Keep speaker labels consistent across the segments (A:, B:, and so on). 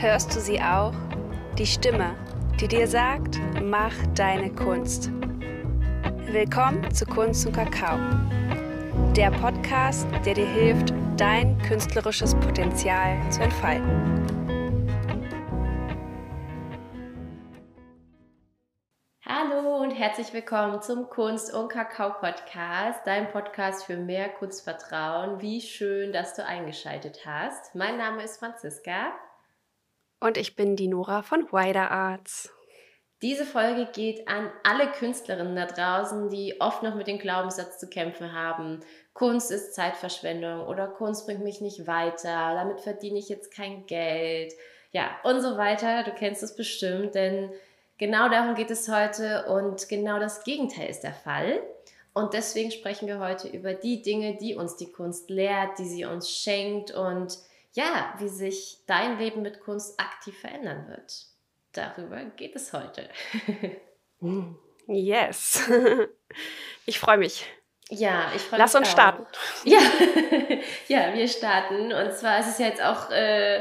A: Hörst du sie auch? Die Stimme, die dir sagt, mach deine Kunst. Willkommen zu Kunst und Kakao. Der Podcast, der dir hilft, dein künstlerisches Potenzial zu entfalten.
B: Hallo und herzlich willkommen zum Kunst und Kakao Podcast, dein Podcast für mehr Kunstvertrauen. Wie schön, dass du eingeschaltet hast. Mein Name ist Franziska
A: und ich bin die Nora von Wider Arts.
B: Diese Folge geht an alle Künstlerinnen da draußen, die oft noch mit dem Glaubenssatz zu kämpfen haben. Kunst ist Zeitverschwendung oder Kunst bringt mich nicht weiter, damit verdiene ich jetzt kein Geld. Ja, und so weiter. Du kennst es bestimmt, denn genau darum geht es heute und genau das Gegenteil ist der Fall. Und deswegen sprechen wir heute über die Dinge, die uns die Kunst lehrt, die sie uns schenkt und ja, wie sich dein Leben mit Kunst aktiv verändern wird. Darüber geht es heute.
A: yes. Ich freue mich.
B: Ja, ich freue
A: mich. Lass uns
B: auch.
A: starten.
B: Ja. ja, wir starten. Und zwar ist es jetzt auch, äh,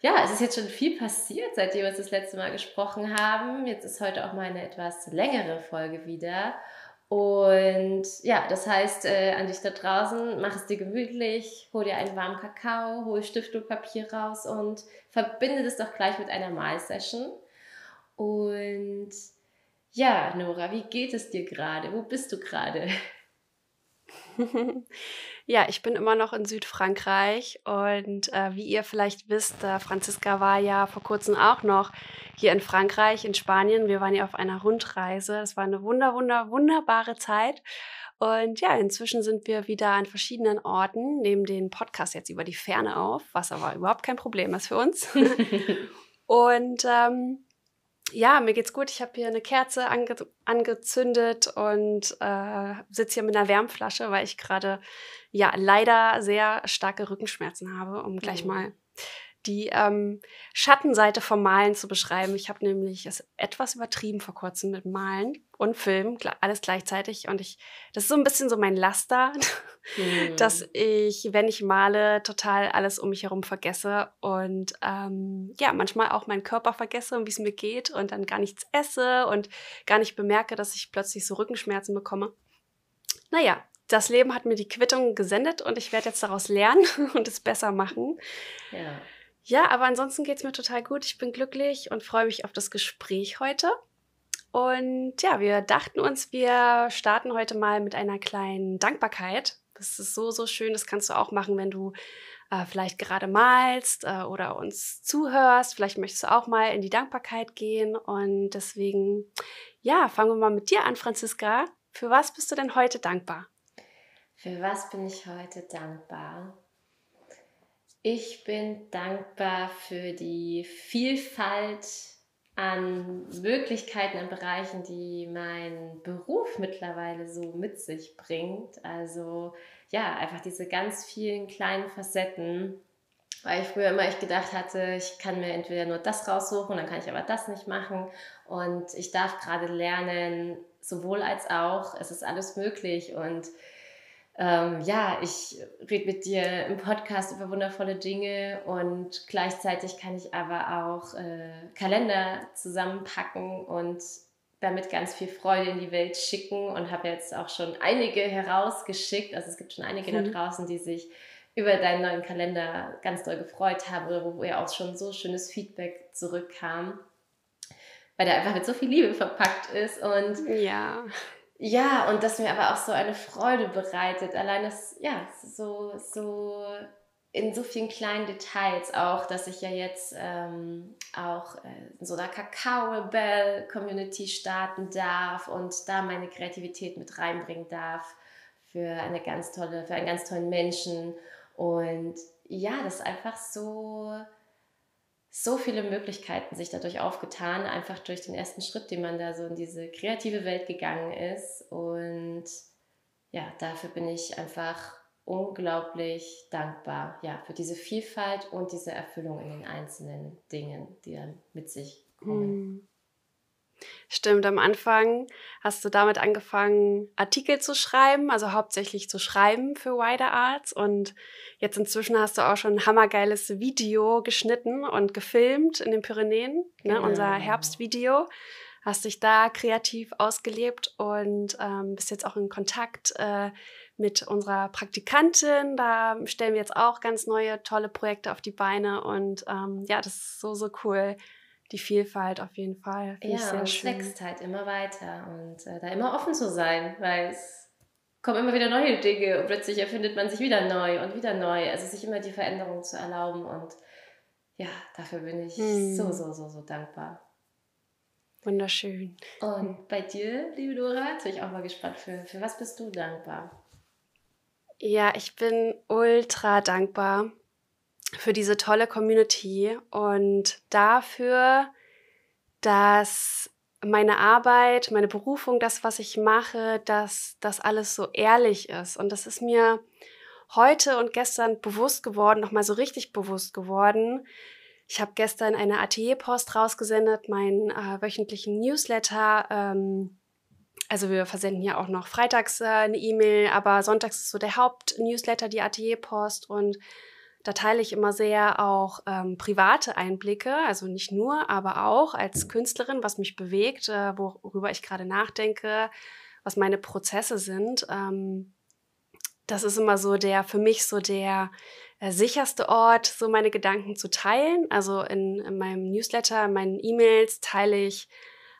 B: ja, es ist jetzt schon viel passiert, seitdem wir uns das letzte Mal gesprochen haben. Jetzt ist heute auch mal eine etwas längere Folge wieder. Und ja, das heißt äh, an dich da draußen, mach es dir gemütlich, hol dir einen warmen Kakao, hol Stift und Papier raus und verbinde das doch gleich mit einer Malsession. Und ja, Nora, wie geht es dir gerade? Wo bist du gerade?
A: ja, ich bin immer noch in Südfrankreich und äh, wie ihr vielleicht wisst, äh, Franziska war ja vor kurzem auch noch hier in Frankreich, in Spanien. Wir waren ja auf einer Rundreise. Das war eine wunder, wunder, wunderbare Zeit. Und ja, inzwischen sind wir wieder an verschiedenen Orten, nehmen den Podcast jetzt über die Ferne auf, was aber überhaupt kein Problem ist für uns. und ähm, ja, mir geht's gut. Ich habe hier eine Kerze ange angezündet und äh, sitze hier mit einer Wärmflasche, weil ich gerade ja leider sehr starke Rückenschmerzen habe, um gleich oh. mal die ähm, Schattenseite vom Malen zu beschreiben. Ich habe nämlich es etwas übertrieben vor kurzem mit Malen und Filmen, alles gleichzeitig. Und ich, das ist so ein bisschen so mein Laster, mhm. dass ich, wenn ich male, total alles um mich herum vergesse und ähm, ja, manchmal auch meinen Körper vergesse und wie es mir geht und dann gar nichts esse und gar nicht bemerke, dass ich plötzlich so Rückenschmerzen bekomme. Naja, das Leben hat mir die Quittung gesendet und ich werde jetzt daraus lernen und es besser machen.
B: Ja.
A: Ja, aber ansonsten geht es mir total gut. Ich bin glücklich und freue mich auf das Gespräch heute. Und ja, wir dachten uns, wir starten heute mal mit einer kleinen Dankbarkeit. Das ist so, so schön. Das kannst du auch machen, wenn du äh, vielleicht gerade malst äh, oder uns zuhörst. Vielleicht möchtest du auch mal in die Dankbarkeit gehen. Und deswegen, ja, fangen wir mal mit dir an, Franziska. Für was bist du denn heute dankbar?
B: Für was bin ich heute dankbar? Ich bin dankbar für die Vielfalt an Möglichkeiten und Bereichen, die mein Beruf mittlerweile so mit sich bringt. Also ja, einfach diese ganz vielen kleinen Facetten, weil ich früher immer echt gedacht hatte, ich kann mir entweder nur das raussuchen, dann kann ich aber das nicht machen. Und ich darf gerade lernen, sowohl als auch, es ist alles möglich und ähm, ja, ich rede mit dir im Podcast über wundervolle Dinge und gleichzeitig kann ich aber auch äh, Kalender zusammenpacken und damit ganz viel Freude in die Welt schicken und habe jetzt auch schon einige herausgeschickt. Also es gibt schon einige mhm. da draußen, die sich über deinen neuen Kalender ganz doll gefreut haben oder wo ja auch schon so schönes Feedback zurückkam, weil der einfach mit so viel Liebe verpackt ist und
A: ja.
B: Ja, und das mir aber auch so eine Freude bereitet. Allein das, ja, so, so in so vielen kleinen Details auch, dass ich ja jetzt ähm, auch äh, in so einer Kakao-Bell-Community starten darf und da meine Kreativität mit reinbringen darf für eine ganz tolle, für einen ganz tollen Menschen. Und ja, das ist einfach so, so viele Möglichkeiten sich dadurch aufgetan, einfach durch den ersten Schritt, den man da so in diese kreative Welt gegangen ist. Und ja, dafür bin ich einfach unglaublich dankbar, ja, für diese Vielfalt und diese Erfüllung in den einzelnen Dingen, die dann mit sich kommen.
A: Stimmt, am Anfang hast du damit angefangen, Artikel zu schreiben, also hauptsächlich zu schreiben für Wider Arts. Und jetzt inzwischen hast du auch schon ein hammergeiles Video geschnitten und gefilmt in den Pyrenäen, ne, genau. unser Herbstvideo. Hast dich da kreativ ausgelebt und ähm, bist jetzt auch in Kontakt äh, mit unserer Praktikantin. Da stellen wir jetzt auch ganz neue, tolle Projekte auf die Beine. Und ähm, ja, das ist so, so cool die Vielfalt auf jeden Fall.
B: Find ja, und es wächst halt immer weiter und äh, da immer offen zu sein, weil es kommen immer wieder neue Dinge und plötzlich erfindet man sich wieder neu und wieder neu. Also sich immer die Veränderung zu erlauben und ja, dafür bin ich hm. so, so, so, so dankbar.
A: Wunderschön.
B: Und bei dir, liebe Dora, jetzt bin ich auch mal gespannt, für, für was bist du dankbar?
A: Ja, ich bin ultra dankbar für diese tolle Community und dafür, dass meine Arbeit, meine Berufung, das, was ich mache, dass das alles so ehrlich ist. Und das ist mir heute und gestern bewusst geworden, nochmal so richtig bewusst geworden. Ich habe gestern eine Atelierpost rausgesendet, meinen äh, wöchentlichen Newsletter. Ähm, also wir versenden hier auch noch freitags äh, eine E-Mail, aber sonntags ist so der Hauptnewsletter, die Atelierpost. Und da teile ich immer sehr auch ähm, private Einblicke, also nicht nur, aber auch als Künstlerin, was mich bewegt, äh, worüber ich gerade nachdenke, was meine Prozesse sind. Ähm, das ist immer so der, für mich so der äh, sicherste Ort, so meine Gedanken zu teilen. Also in, in meinem Newsletter, in meinen E-Mails teile ich,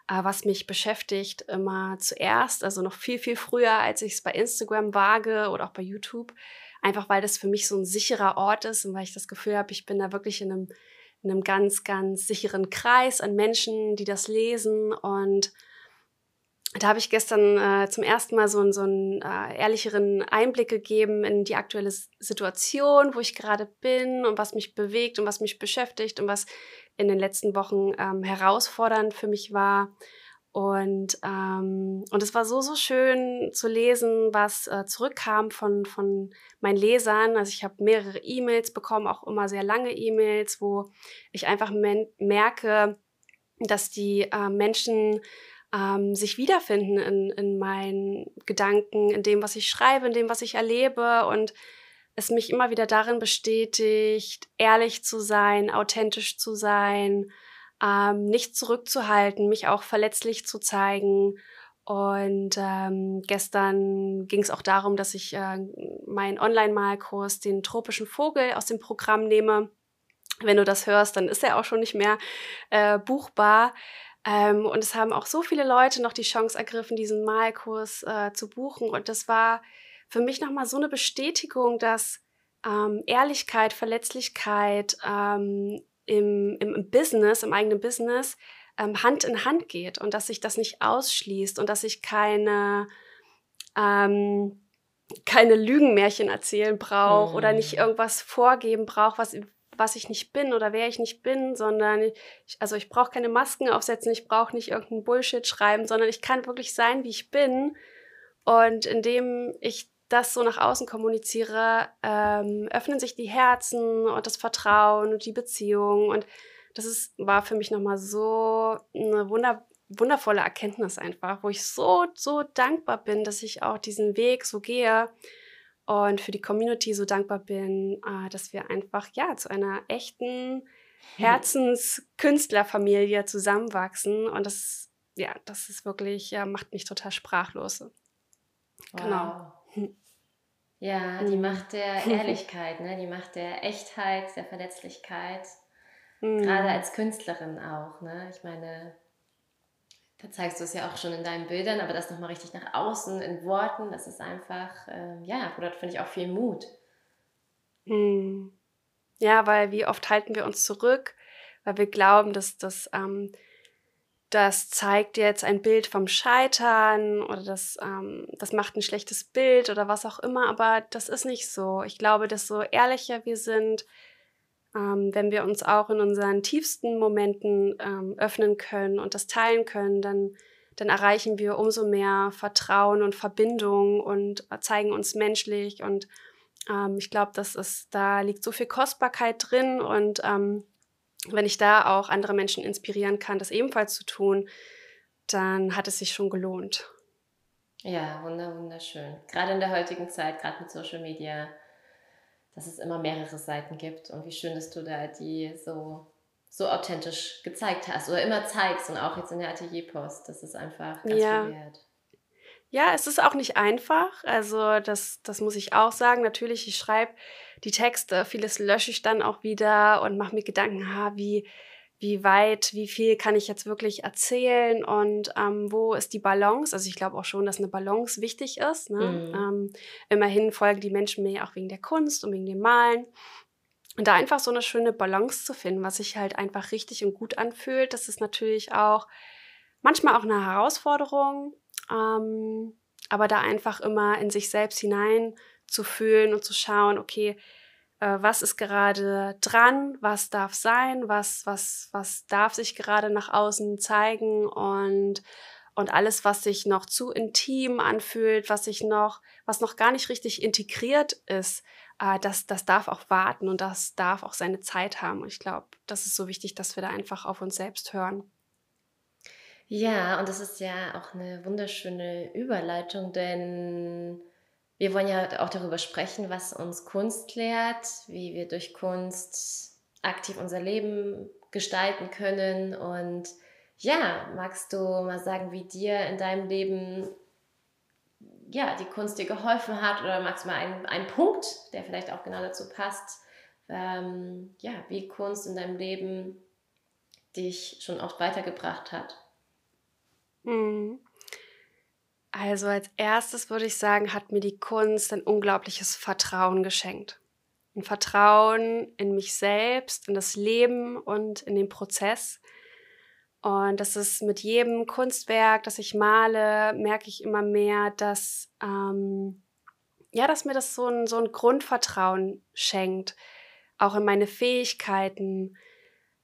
A: äh, was mich beschäftigt, immer zuerst, also noch viel, viel früher, als ich es bei Instagram wage oder auch bei YouTube einfach weil das für mich so ein sicherer Ort ist und weil ich das Gefühl habe, ich bin da wirklich in einem, in einem ganz, ganz sicheren Kreis an Menschen, die das lesen und da habe ich gestern äh, zum ersten Mal so, so einen äh, ehrlicheren Einblick gegeben in die aktuelle Situation, wo ich gerade bin und was mich bewegt und was mich beschäftigt und was in den letzten Wochen ähm, herausfordernd für mich war. Und, ähm, und es war so, so schön zu lesen, was äh, zurückkam von, von meinen Lesern. Also ich habe mehrere E-Mails bekommen, auch immer sehr lange E-Mails, wo ich einfach merke, dass die äh, Menschen ähm, sich wiederfinden in, in meinen Gedanken, in dem, was ich schreibe, in dem, was ich erlebe und es mich immer wieder darin bestätigt, ehrlich zu sein, authentisch zu sein, ähm, nicht zurückzuhalten, mich auch verletzlich zu zeigen. Und ähm, gestern ging es auch darum, dass ich äh, meinen Online-Malkurs, den tropischen Vogel, aus dem Programm nehme. Wenn du das hörst, dann ist er auch schon nicht mehr äh, buchbar. Ähm, und es haben auch so viele Leute noch die Chance ergriffen, diesen Malkurs äh, zu buchen. Und das war für mich nochmal so eine Bestätigung, dass ähm, Ehrlichkeit, Verletzlichkeit, ähm, im, im Business, im eigenen Business, ähm, Hand in Hand geht und dass sich das nicht ausschließt und dass ich keine, ähm, keine Lügenmärchen erzählen brauche mhm. oder nicht mhm. irgendwas vorgeben brauche, was, was ich nicht bin oder wer ich nicht bin, sondern ich, also ich brauche keine Masken aufsetzen, ich brauche nicht irgendeinen Bullshit schreiben, sondern ich kann wirklich sein, wie ich bin. Und indem ich das so nach außen kommuniziere, ähm, öffnen sich die Herzen und das Vertrauen und die Beziehung. Und das ist, war für mich nochmal so eine wunder, wundervolle Erkenntnis einfach, wo ich so, so dankbar bin, dass ich auch diesen Weg so gehe und für die Community so dankbar bin, äh, dass wir einfach ja zu einer echten Herzenskünstlerfamilie zusammenwachsen. Und das, ja, das ist wirklich, ja, macht mich total sprachlos.
B: Genau. Ja, die mhm. Macht der Ehrlichkeit, ne? die Macht der Echtheit, der Verletzlichkeit. Mhm. Gerade als Künstlerin auch. Ne? Ich meine, da zeigst du es ja auch schon in deinen Bildern, aber das nochmal richtig nach außen in Worten, das ist einfach, äh, ja, dort finde ich auch viel Mut.
A: Mhm. Ja, weil wie oft halten wir uns zurück, weil wir glauben, dass das ähm, das zeigt jetzt ein Bild vom Scheitern oder das, ähm, das macht ein schlechtes Bild oder was auch immer, aber das ist nicht so. Ich glaube, dass so ehrlicher wir sind, ähm, wenn wir uns auch in unseren tiefsten Momenten ähm, öffnen können und das teilen können, dann, dann erreichen wir umso mehr Vertrauen und Verbindung und zeigen uns menschlich und ähm, ich glaube, das ist, da liegt so viel Kostbarkeit drin und ähm, wenn ich da auch andere Menschen inspirieren kann, das ebenfalls zu tun, dann hat es sich schon gelohnt.
B: Ja, wunderschön. Gerade in der heutigen Zeit, gerade mit Social Media, dass es immer mehrere Seiten gibt und wie schön, dass du da die so, so authentisch gezeigt hast oder immer zeigst und auch jetzt in der Atelierpost. Das ist einfach ganz ja. viel wert.
A: Ja, es ist auch nicht einfach. Also das, das muss ich auch sagen. Natürlich, ich schreibe die Texte, vieles lösche ich dann auch wieder und mache mir Gedanken, ha, wie, wie weit, wie viel kann ich jetzt wirklich erzählen und ähm, wo ist die Balance? Also ich glaube auch schon, dass eine Balance wichtig ist. Ne? Mhm. Ähm, immerhin folgen die Menschen mir auch wegen der Kunst und wegen dem Malen. Und da einfach so eine schöne Balance zu finden, was sich halt einfach richtig und gut anfühlt, das ist natürlich auch manchmal auch eine Herausforderung, ähm, aber da einfach immer in sich selbst hinein zu fühlen und zu schauen, okay, äh, was ist gerade dran, was darf sein, was, was, was darf sich gerade nach außen zeigen und, und alles, was sich noch zu intim anfühlt, was sich noch, was noch gar nicht richtig integriert ist, äh, das, das darf auch warten und das darf auch seine Zeit haben. Und ich glaube, das ist so wichtig, dass wir da einfach auf uns selbst hören.
B: Ja, und das ist ja auch eine wunderschöne Überleitung, denn wir wollen ja auch darüber sprechen, was uns Kunst lehrt, wie wir durch Kunst aktiv unser Leben gestalten können. Und ja, magst du mal sagen, wie dir in deinem Leben ja, die Kunst dir geholfen hat oder magst du mal einen, einen Punkt, der vielleicht auch genau dazu passt, ähm, ja, wie Kunst in deinem Leben dich schon oft weitergebracht hat?
A: Hm. Also als erstes würde ich sagen, hat mir die Kunst ein unglaubliches Vertrauen geschenkt. Ein Vertrauen in mich selbst, in das Leben und in den Prozess. Und das ist mit jedem Kunstwerk, das ich male, merke ich immer mehr, dass, ähm, ja, dass mir das so ein, so ein Grundvertrauen schenkt. Auch in meine Fähigkeiten,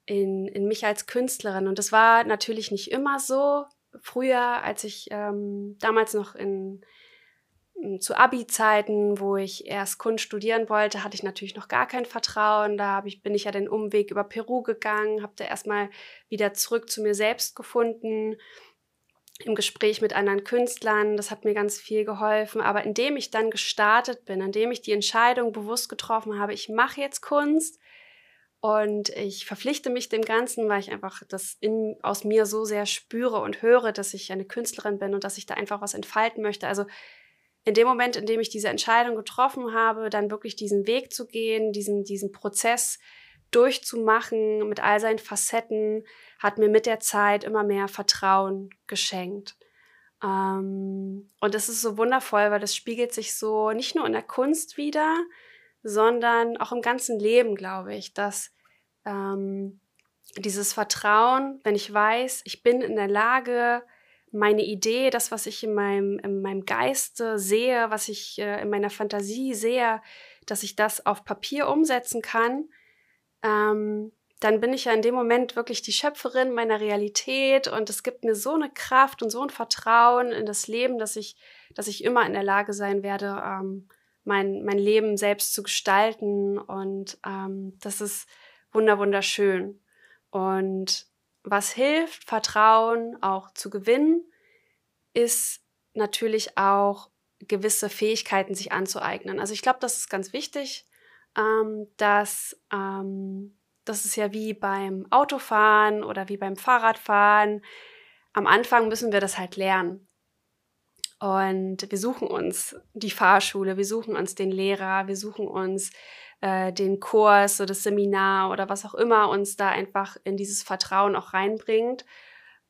A: in, in mich als Künstlerin. Und das war natürlich nicht immer so früher, als ich ähm, damals noch in, in zu Abi-Zeiten, wo ich erst Kunst studieren wollte, hatte ich natürlich noch gar kein Vertrauen. Da ich, bin ich ja den Umweg über Peru gegangen, habe da erstmal wieder zurück zu mir selbst gefunden im Gespräch mit anderen Künstlern. Das hat mir ganz viel geholfen. Aber indem ich dann gestartet bin, indem ich die Entscheidung bewusst getroffen habe, ich mache jetzt Kunst, und ich verpflichte mich dem Ganzen, weil ich einfach das in, aus mir so sehr spüre und höre, dass ich eine Künstlerin bin und dass ich da einfach was entfalten möchte. Also in dem Moment, in dem ich diese Entscheidung getroffen habe, dann wirklich diesen Weg zu gehen, diesen, diesen Prozess durchzumachen mit all seinen Facetten, hat mir mit der Zeit immer mehr Vertrauen geschenkt. Ähm, und das ist so wundervoll, weil das spiegelt sich so nicht nur in der Kunst wieder, sondern auch im ganzen Leben, glaube ich, dass ähm, dieses Vertrauen, wenn ich weiß, ich bin in der Lage, meine Idee, das, was ich in meinem, in meinem Geiste sehe, was ich äh, in meiner Fantasie sehe, dass ich das auf Papier umsetzen kann, ähm, dann bin ich ja in dem Moment wirklich die Schöpferin meiner Realität und es gibt mir so eine Kraft und so ein Vertrauen in das Leben, dass ich, dass ich immer in der Lage sein werde, ähm, mein, mein Leben selbst zu gestalten und ähm, das ist wunder wunderschön. Und was hilft, Vertrauen auch zu gewinnen, ist natürlich auch gewisse Fähigkeiten sich anzueignen. Also ich glaube, das ist ganz wichtig, ähm, dass ähm, das ist ja wie beim Autofahren oder wie beim Fahrradfahren. Am Anfang müssen wir das halt lernen. Und wir suchen uns die Fahrschule, wir suchen uns den Lehrer, wir suchen uns äh, den Kurs oder das Seminar oder was auch immer uns da einfach in dieses Vertrauen auch reinbringt.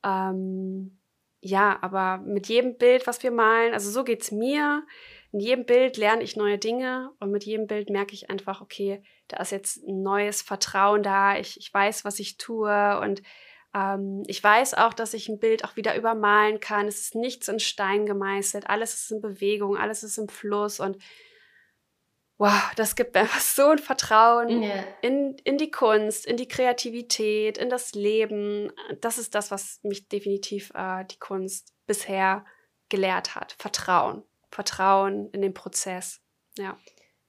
A: Ähm, ja, aber mit jedem Bild, was wir malen, also so geht es mir. In jedem Bild lerne ich neue Dinge und mit jedem Bild merke ich einfach, okay, da ist jetzt ein neues Vertrauen da. Ich, ich weiß, was ich tue und ich weiß auch, dass ich ein Bild auch wieder übermalen kann. Es ist nichts in Stein gemeißelt. Alles ist in Bewegung, alles ist im Fluss und wow, das gibt mir einfach so ein Vertrauen yeah. in, in die Kunst, in die Kreativität, in das Leben. Das ist das, was mich definitiv äh, die Kunst bisher gelehrt hat. Vertrauen. Vertrauen in den Prozess. Ja.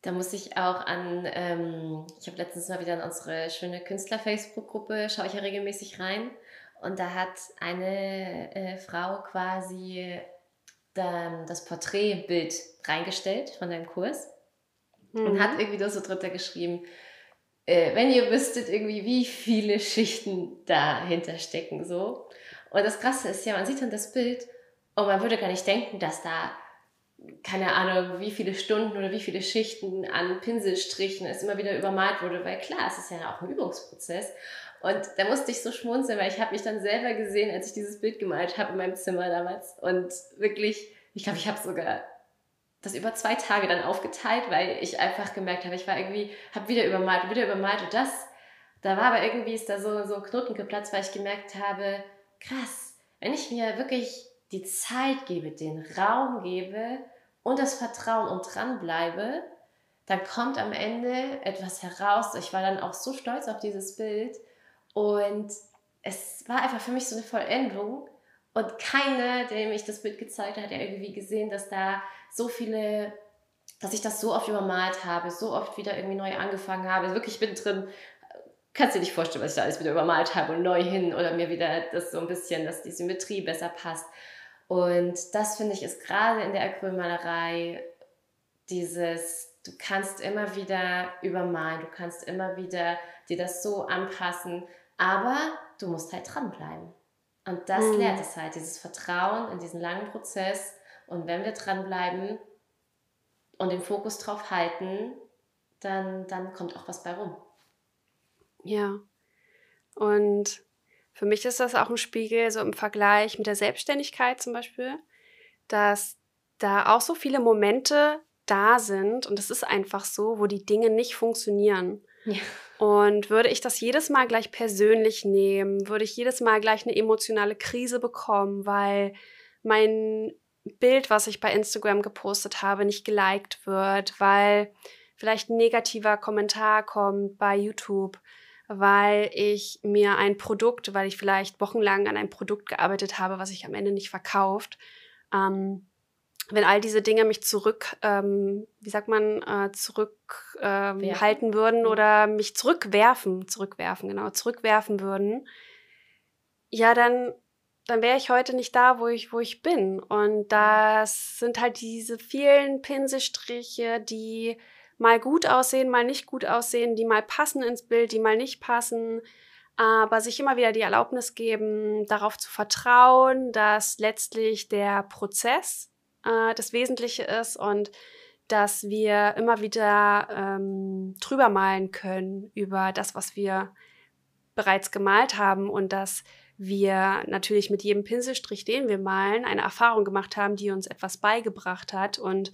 B: Da muss ich auch an, ähm, ich habe letztens mal wieder in unsere schöne Künstler-Facebook-Gruppe, schaue ich ja regelmäßig rein. Und da hat eine äh, Frau quasi dann das Porträtbild reingestellt von deinem Kurs mhm. und hat irgendwie da so drunter geschrieben, äh, wenn ihr wüsstet irgendwie, wie viele Schichten dahinter stecken, so. Und das Krasse ist ja, man sieht dann das Bild und man würde gar nicht denken, dass da keine Ahnung, wie viele Stunden oder wie viele Schichten an Pinselstrichen es immer wieder übermalt wurde, weil klar, es ist ja auch ein Übungsprozess. Und da musste ich so schmunzeln, weil ich habe mich dann selber gesehen, als ich dieses Bild gemalt habe in meinem Zimmer damals. Und wirklich, ich glaube, ich habe sogar das über zwei Tage dann aufgeteilt, weil ich einfach gemerkt habe, ich war irgendwie, habe wieder übermalt und wieder übermalt und das, da war aber irgendwie ist da so, so ein Knoten geplatzt, weil ich gemerkt habe, krass, wenn ich mir wirklich die Zeit gebe, den Raum gebe und das Vertrauen und dranbleibe, dann kommt am Ende etwas heraus. Ich war dann auch so stolz auf dieses Bild und es war einfach für mich so eine Vollendung. Und keiner, dem ich das Bild gezeigt habe, hat ja irgendwie gesehen, dass da so viele, dass ich das so oft übermalt habe, so oft wieder irgendwie neu angefangen habe. Wirklich, ich bin drin, kannst dir nicht vorstellen, was ich da alles wieder übermalt habe und neu hin oder mir wieder das so ein bisschen, dass die Symmetrie besser passt. Und das finde ich ist gerade in der Acrylmalerei dieses, du kannst immer wieder übermalen, du kannst immer wieder dir das so anpassen, aber du musst halt dranbleiben. Und das mhm. lehrt es halt, dieses Vertrauen in diesen langen Prozess. Und wenn wir dranbleiben und den Fokus drauf halten, dann, dann kommt auch was bei rum.
A: Ja. Und für mich ist das auch ein Spiegel, so im Vergleich mit der Selbstständigkeit zum Beispiel, dass da auch so viele Momente da sind und es ist einfach so, wo die Dinge nicht funktionieren. Ja. Und würde ich das jedes Mal gleich persönlich nehmen, würde ich jedes Mal gleich eine emotionale Krise bekommen, weil mein Bild, was ich bei Instagram gepostet habe, nicht geliked wird, weil vielleicht ein negativer Kommentar kommt bei YouTube weil ich mir ein Produkt, weil ich vielleicht wochenlang an einem Produkt gearbeitet habe, was ich am Ende nicht verkauft, ähm, wenn all diese Dinge mich zurück, ähm, wie sagt man, äh, zurückhalten ähm, würden oder mich zurückwerfen, zurückwerfen, genau, zurückwerfen würden, ja, dann, dann wäre ich heute nicht da, wo ich, wo ich bin. Und das sind halt diese vielen Pinselstriche, die mal gut aussehen, mal nicht gut aussehen, die mal passen ins Bild, die mal nicht passen, aber sich immer wieder die Erlaubnis geben, darauf zu vertrauen, dass letztlich der Prozess äh, das Wesentliche ist und dass wir immer wieder ähm, drüber malen können über das, was wir bereits gemalt haben und dass wir natürlich mit jedem Pinselstrich, den wir malen, eine Erfahrung gemacht haben, die uns etwas beigebracht hat und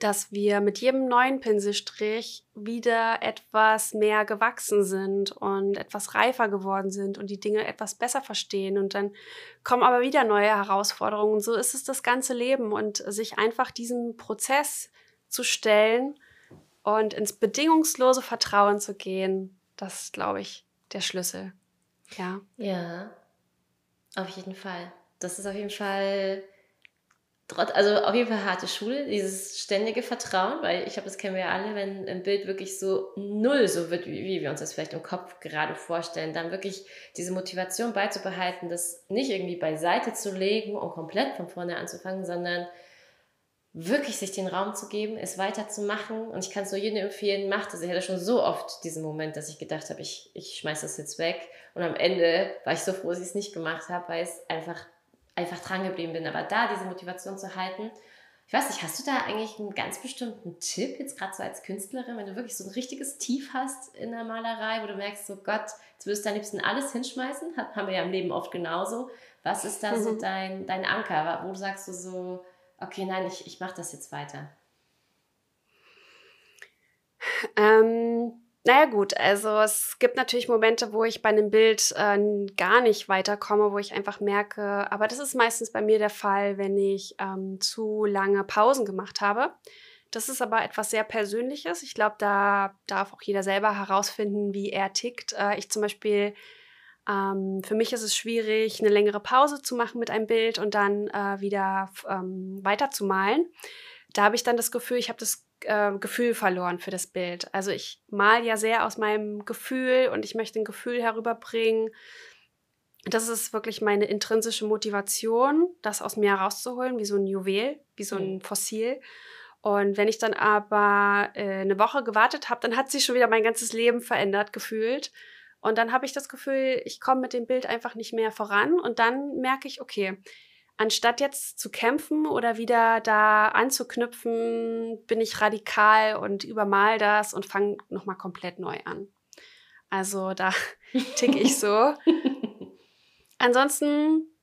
A: dass wir mit jedem neuen Pinselstrich wieder etwas mehr gewachsen sind und etwas reifer geworden sind und die Dinge etwas besser verstehen. Und dann kommen aber wieder neue Herausforderungen. Und so ist es das ganze Leben und sich einfach diesem Prozess zu stellen und ins bedingungslose Vertrauen zu gehen, das ist, glaube ich, der Schlüssel. Ja.
B: Ja, auf jeden Fall. Das ist auf jeden Fall also auf jeden Fall harte Schule, dieses ständige Vertrauen, weil ich glaube, das kennen wir ja alle, wenn ein Bild wirklich so null so wird, wie, wie wir uns das vielleicht im Kopf gerade vorstellen, dann wirklich diese Motivation beizubehalten, das nicht irgendwie beiseite zu legen und komplett von vorne anzufangen, sondern wirklich sich den Raum zu geben, es weiterzumachen. Und ich kann es nur jedem empfehlen, macht es. Ich hatte schon so oft diesen Moment, dass ich gedacht habe, ich, ich schmeiß das jetzt weg. Und am Ende war ich so froh, dass ich es nicht gemacht habe, weil es einfach einfach dran geblieben bin. Aber da diese Motivation zu halten, ich weiß nicht, hast du da eigentlich einen ganz bestimmten Tipp, jetzt gerade so als Künstlerin, wenn du wirklich so ein richtiges Tief hast in der Malerei, wo du merkst, so Gott, jetzt würdest du am liebsten alles hinschmeißen, haben wir ja im Leben oft genauso. Was ist da mhm. so dein, dein Anker, wo du sagst du so, okay, nein, ich, ich mache das jetzt weiter?
A: Ähm, naja gut, also es gibt natürlich Momente, wo ich bei einem Bild äh, gar nicht weiterkomme, wo ich einfach merke, aber das ist meistens bei mir der Fall, wenn ich ähm, zu lange Pausen gemacht habe. Das ist aber etwas sehr Persönliches. Ich glaube, da darf auch jeder selber herausfinden, wie er tickt. Äh, ich zum Beispiel, ähm, für mich ist es schwierig, eine längere Pause zu machen mit einem Bild und dann äh, wieder ähm, weiterzumalen. Da habe ich dann das Gefühl, ich habe das äh, Gefühl verloren für das Bild. Also ich mal ja sehr aus meinem Gefühl und ich möchte ein Gefühl herüberbringen. das ist wirklich meine intrinsische Motivation, das aus mir herauszuholen, wie so ein Juwel, wie so ein mhm. Fossil. Und wenn ich dann aber äh, eine Woche gewartet habe, dann hat sich schon wieder mein ganzes Leben verändert gefühlt. Und dann habe ich das Gefühl, ich komme mit dem Bild einfach nicht mehr voran. Und dann merke ich, okay, anstatt jetzt zu kämpfen oder wieder da anzuknüpfen, bin ich radikal und übermal das und fange nochmal komplett neu an. Also da ticke ich so. Ansonsten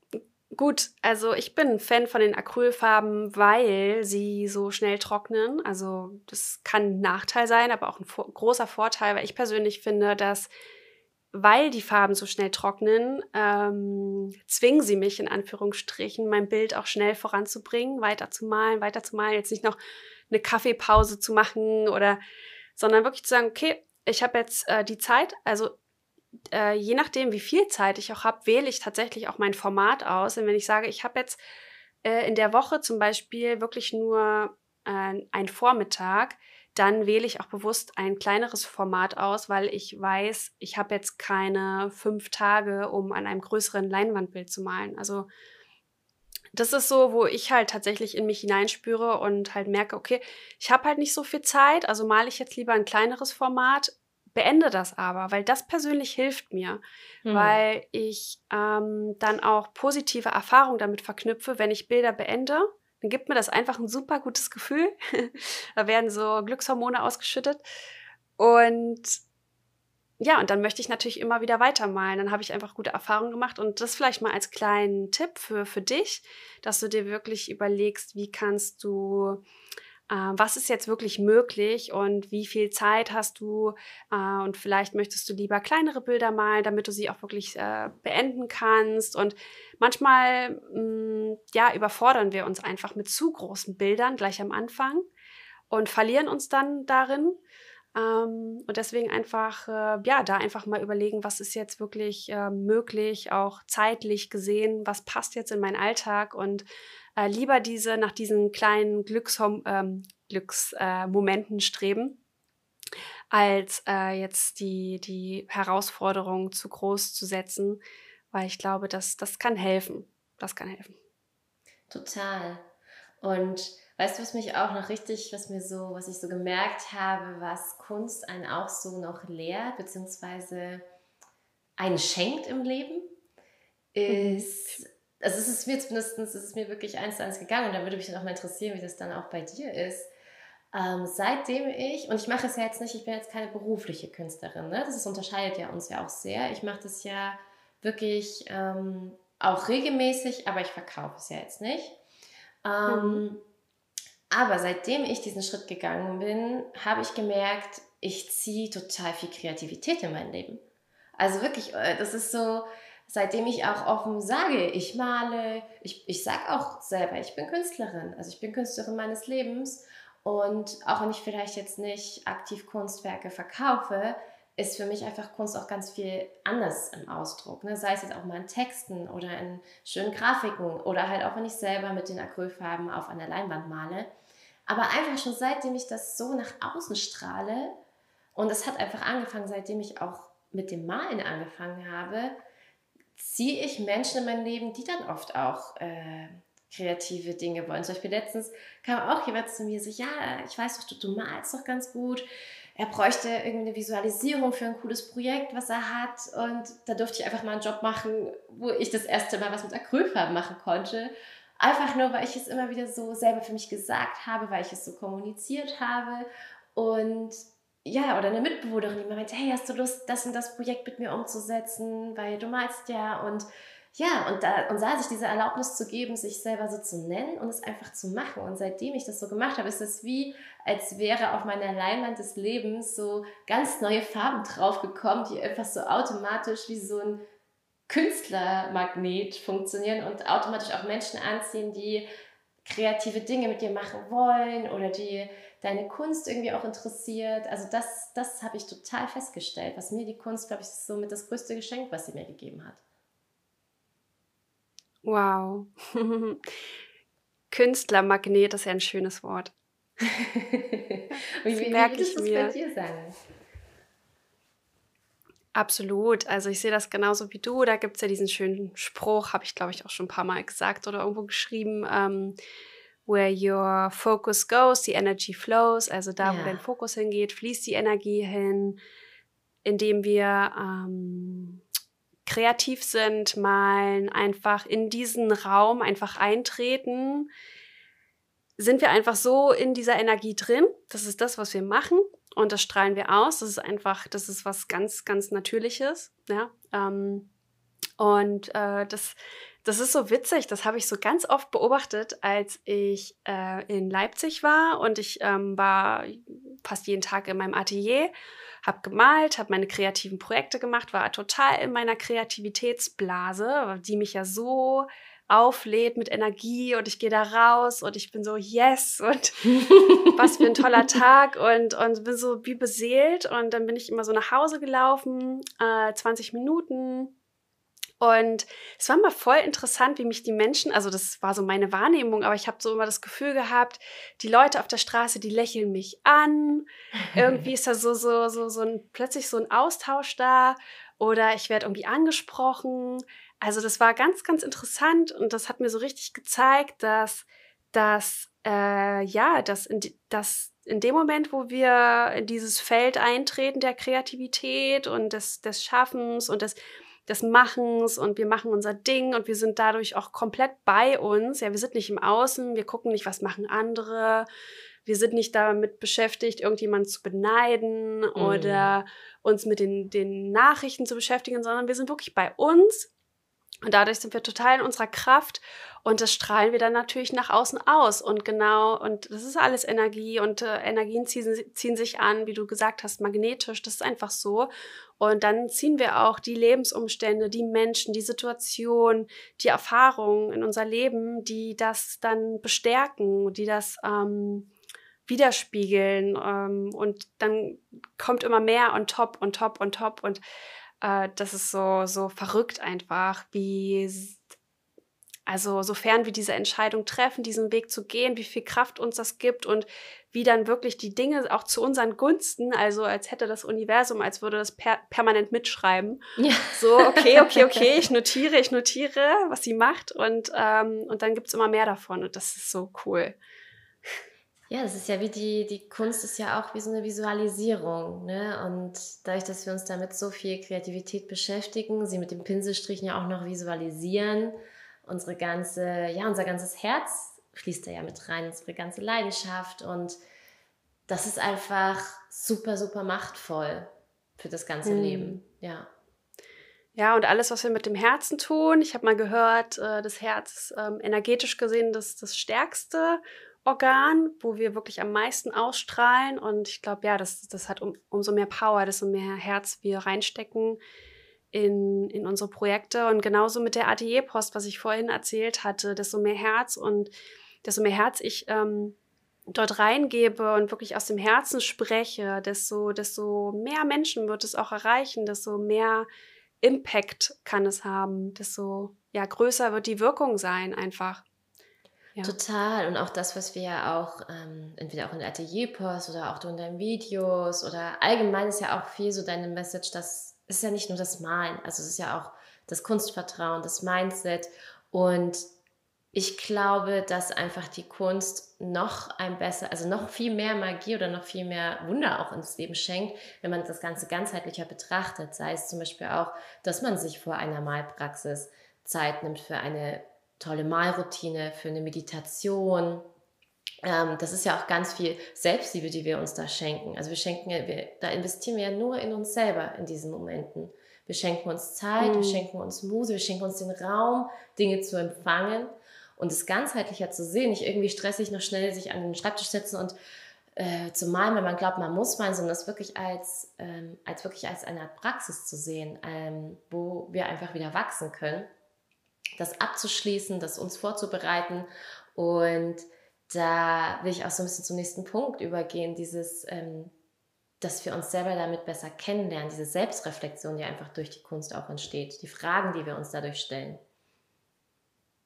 A: Gut, also ich bin Fan von den Acrylfarben, weil sie so schnell trocknen. Also das kann ein Nachteil sein, aber auch ein großer Vorteil, weil ich persönlich finde, dass weil die Farben so schnell trocknen, ähm, zwingen sie mich in Anführungsstrichen, mein Bild auch schnell voranzubringen, weiter zu malen, weiter zu malen, jetzt nicht noch eine Kaffeepause zu machen oder, sondern wirklich zu sagen, okay, ich habe jetzt äh, die Zeit, also äh, je nachdem, wie viel Zeit ich auch habe, wähle ich tatsächlich auch mein Format aus. Und wenn ich sage, ich habe jetzt äh, in der Woche zum Beispiel wirklich nur äh, einen Vormittag, dann wähle ich auch bewusst ein kleineres Format aus, weil ich weiß, ich habe jetzt keine fünf Tage, um an einem größeren Leinwandbild zu malen. Also das ist so, wo ich halt tatsächlich in mich hineinspüre und halt merke, okay, ich habe halt nicht so viel Zeit, also male ich jetzt lieber ein kleineres Format, beende das aber, weil das persönlich hilft mir, mhm. weil ich ähm, dann auch positive Erfahrungen damit verknüpfe, wenn ich Bilder beende. Dann gibt mir das einfach ein super gutes Gefühl. da werden so Glückshormone ausgeschüttet. Und ja, und dann möchte ich natürlich immer wieder weitermalen. Dann habe ich einfach gute Erfahrungen gemacht. Und das vielleicht mal als kleinen Tipp für, für dich, dass du dir wirklich überlegst, wie kannst du was ist jetzt wirklich möglich und wie viel Zeit hast du äh, und vielleicht möchtest du lieber kleinere Bilder malen, damit du sie auch wirklich äh, beenden kannst und manchmal mm, ja überfordern wir uns einfach mit zu großen Bildern gleich am Anfang und verlieren uns dann darin. Ähm, und deswegen einfach, äh, ja, da einfach mal überlegen, was ist jetzt wirklich möglich, auch zeitlich gesehen, was passt jetzt in meinen Alltag und äh, lieber diese nach diesen kleinen Glückshom ähm, Glücksmomenten äh, streben, als äh, jetzt die, die Herausforderung zu groß zu setzen, weil ich glaube, dass das kann helfen. Das kann helfen.
B: Total. Und weißt du, was mich auch noch richtig, was mir so, was ich so gemerkt habe, was Kunst einen auch so noch lehrt, beziehungsweise einen schenkt im Leben, mhm. ist also es ist mir zumindest, es ist mir wirklich eins zu eins gegangen und da würde mich dann auch mal interessieren, wie das dann auch bei dir ist. Ähm, seitdem ich, und ich mache es ja jetzt nicht, ich bin jetzt keine berufliche Künstlerin, ne? das ist, unterscheidet ja uns ja auch sehr. Ich mache das ja wirklich ähm, auch regelmäßig, aber ich verkaufe es ja jetzt nicht. Ähm, mhm. Aber seitdem ich diesen Schritt gegangen bin, habe ich gemerkt, ich ziehe total viel Kreativität in mein Leben. Also wirklich, äh, das ist so, seitdem ich auch offen sage, ich male, ich, ich sage auch selber, ich bin Künstlerin, also ich bin Künstlerin meines Lebens und auch wenn ich vielleicht jetzt nicht aktiv Kunstwerke verkaufe, ist für mich einfach Kunst auch ganz viel anders im Ausdruck. Ne? Sei es jetzt auch mal in Texten oder in schönen Grafiken oder halt auch wenn ich selber mit den Acrylfarben auf einer Leinwand male. Aber einfach schon seitdem ich das so nach außen strahle und es hat einfach angefangen, seitdem ich auch mit dem Malen angefangen habe, ziehe ich Menschen in mein Leben, die dann oft auch äh, kreative Dinge wollen. Zum Beispiel letztens kam auch jemand zu mir so, ja, ich weiß doch, du, du malst doch ganz gut. Er bräuchte irgendeine Visualisierung für ein cooles Projekt, was er hat. Und da durfte ich einfach mal einen Job machen, wo ich das erste Mal was mit Acrylfarben machen konnte. Einfach nur, weil ich es immer wieder so selber für mich gesagt habe, weil ich es so kommuniziert habe. Und ja, oder eine Mitbewohnerin, die mir meinte, hey, hast du Lust, das und das Projekt mit mir umzusetzen, weil du malst ja und ja, und da und da sich diese Erlaubnis zu geben, sich selber so zu nennen und es einfach zu machen. Und seitdem ich das so gemacht habe, ist es wie, als wäre auf meiner Leinwand des Lebens so ganz neue Farben draufgekommen, die einfach so automatisch wie so ein Künstlermagnet funktionieren und automatisch auch Menschen anziehen, die kreative Dinge mit dir machen wollen oder die deine Kunst irgendwie auch interessiert. Also das, das habe ich total festgestellt, was mir die Kunst, glaube ich, ist somit das größte Geschenk, was sie mir gegeben hat.
A: Wow. Künstlermagnet ist ja ein schönes Wort.
B: wie, wie, wie merke ich mir. bei dir sein?
A: Absolut. Also ich sehe das genauso wie du. Da gibt es ja diesen schönen Spruch, habe ich, glaube ich, auch schon ein paar Mal gesagt oder irgendwo geschrieben. Ähm, where your focus goes, the energy flows. Also da, ja. wo dein Fokus hingeht, fließt die Energie hin, indem wir ähm, kreativ sind, malen, einfach in diesen Raum einfach eintreten, sind wir einfach so in dieser Energie drin. Das ist das, was wir machen. Und das strahlen wir aus. Das ist einfach, das ist was ganz, ganz Natürliches. Ja? Ähm, und äh, das, das ist so witzig. Das habe ich so ganz oft beobachtet, als ich äh, in Leipzig war. Und ich ähm, war fast jeden Tag in meinem Atelier, habe gemalt, habe meine kreativen Projekte gemacht, war total in meiner Kreativitätsblase, die mich ja so auflädt mit Energie und ich gehe da raus und ich bin so, yes, und was für ein toller Tag und, und bin so wie beseelt und dann bin ich immer so nach Hause gelaufen, äh, 20 Minuten. Und es war mal voll interessant, wie mich die Menschen, also das war so meine Wahrnehmung, aber ich habe so immer das Gefühl gehabt, die Leute auf der Straße, die lächeln mich an. Irgendwie ist da so, so, so, so ein, plötzlich so ein Austausch da oder ich werde irgendwie angesprochen. Also das war ganz, ganz interessant und das hat mir so richtig gezeigt, dass, dass äh, ja, dass in, dass in dem Moment, wo wir in dieses Feld eintreten der Kreativität und des, des Schaffens und des, des Machens und wir machen unser Ding und wir sind dadurch auch komplett bei uns. Ja, wir sind nicht im Außen, wir gucken nicht, was machen andere. Wir sind nicht damit beschäftigt, irgendjemanden zu beneiden mm. oder uns mit den, den Nachrichten zu beschäftigen, sondern wir sind wirklich bei uns und dadurch sind wir total in unserer Kraft und das strahlen wir dann natürlich nach außen aus. Und genau, und das ist alles Energie und äh, Energien ziehen, ziehen sich an, wie du gesagt hast, magnetisch. Das ist einfach so. Und dann ziehen wir auch die Lebensumstände, die Menschen, die Situation, die Erfahrungen in unser Leben, die das dann bestärken, die das ähm, widerspiegeln. Ähm, und dann kommt immer mehr on top, on top, on top. Und äh, das ist so, so verrückt einfach, wie, also sofern wir diese Entscheidung treffen, diesen Weg zu gehen, wie viel Kraft uns das gibt und wie dann wirklich die Dinge auch zu unseren Gunsten, also als hätte das Universum, als würde das per permanent mitschreiben. Ja. So, okay, okay, okay, ich notiere, ich notiere, was sie macht und, ähm, und dann gibt es immer mehr davon und das ist so cool.
B: Ja, das ist ja wie die, die Kunst ist ja auch wie so eine Visualisierung. Ne? Und dadurch, dass wir uns damit so viel Kreativität beschäftigen, sie mit dem Pinselstrichen ja auch noch visualisieren, unsere ganze, ja, unser ganzes Herz fließt da ja mit rein, unsere ganze Leidenschaft. Und das ist einfach super, super machtvoll für das ganze mhm. Leben. Ja.
A: Ja, und alles, was wir mit dem Herzen tun, ich habe mal gehört, äh, das Herz ist ähm, energetisch gesehen das, das stärkste Organ, wo wir wirklich am meisten ausstrahlen. Und ich glaube, ja, das, das hat um, umso mehr Power, desto mehr Herz wir reinstecken in, in unsere Projekte. Und genauso mit der Atelierpost, was ich vorhin erzählt hatte, desto mehr Herz und desto mehr Herz ich ähm, dort reingebe und wirklich aus dem Herzen spreche, desto, desto mehr Menschen wird es auch erreichen, desto mehr Impact kann es haben, desto ja, größer wird die Wirkung sein einfach.
B: Ja. Total. Und auch das, was wir ja auch, ähm, entweder auch in Atelierpost oder auch du in deinen Videos oder allgemein ist ja auch viel so deine Message, das ist ja nicht nur das Malen, also es ist ja auch das Kunstvertrauen, das Mindset. Und ich glaube, dass einfach die Kunst noch ein besser, also noch viel mehr Magie oder noch viel mehr Wunder auch ins Leben schenkt, wenn man das Ganze ganzheitlicher betrachtet. Sei es zum Beispiel auch, dass man sich vor einer Malpraxis Zeit nimmt für eine tolle Malroutine, für eine Meditation. Ähm, das ist ja auch ganz viel Selbstliebe, die wir uns da schenken. Also wir schenken, wir, da investieren wir ja nur in uns selber in diesen Momenten. Wir schenken uns Zeit, mhm. wir schenken uns Muse, wir schenken uns den Raum, Dinge zu empfangen und es ganzheitlicher zu sehen. Nicht irgendwie stressig noch schnell sich an den Schreibtisch setzen und äh, zu malen, wenn man glaubt, man muss malen, sondern es wirklich als, ähm, als wirklich als eine Art Praxis zu sehen, ähm, wo wir einfach wieder wachsen können das abzuschließen, das uns vorzubereiten. Und da will ich auch so ein bisschen zum nächsten Punkt übergehen, dieses, ähm, dass wir uns selber damit besser kennenlernen, diese Selbstreflexion, die einfach durch die Kunst auch entsteht, die Fragen, die wir uns dadurch stellen.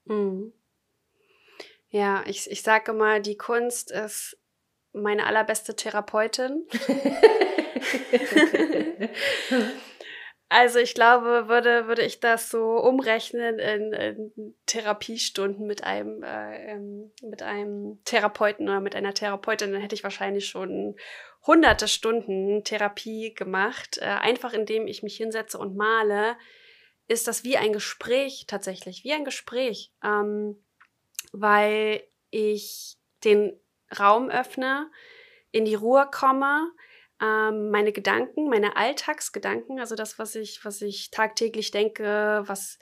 A: Mhm. Ja, ich, ich sage mal, die Kunst ist meine allerbeste Therapeutin. Also ich glaube, würde, würde ich das so umrechnen in, in Therapiestunden mit einem, äh, ähm, mit einem Therapeuten oder mit einer Therapeutin, dann hätte ich wahrscheinlich schon hunderte Stunden Therapie gemacht. Äh, einfach indem ich mich hinsetze und male, ist das wie ein Gespräch tatsächlich, wie ein Gespräch, ähm, weil ich den Raum öffne, in die Ruhe komme, ähm, meine Gedanken, meine Alltagsgedanken, also das, was ich, was ich tagtäglich denke, was,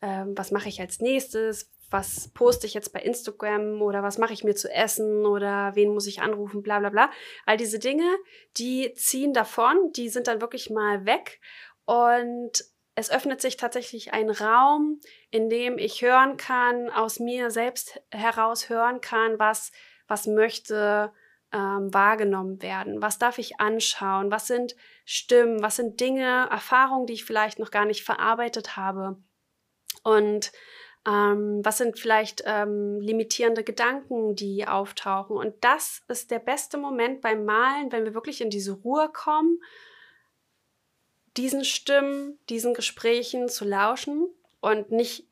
A: ähm, was mache ich als nächstes, was poste ich jetzt bei Instagram oder was mache ich mir zu essen oder wen muss ich anrufen, bla bla bla. All diese Dinge, die ziehen davon, die sind dann wirklich mal weg und es öffnet sich tatsächlich ein Raum, in dem ich hören kann, aus mir selbst heraus hören kann, was, was möchte ähm, wahrgenommen werden? Was darf ich anschauen? Was sind Stimmen? Was sind Dinge, Erfahrungen, die ich vielleicht noch gar nicht verarbeitet habe? Und ähm, was sind vielleicht ähm, limitierende Gedanken, die auftauchen? Und das ist der beste Moment beim Malen, wenn wir wirklich in diese Ruhe kommen, diesen Stimmen, diesen Gesprächen zu lauschen und nicht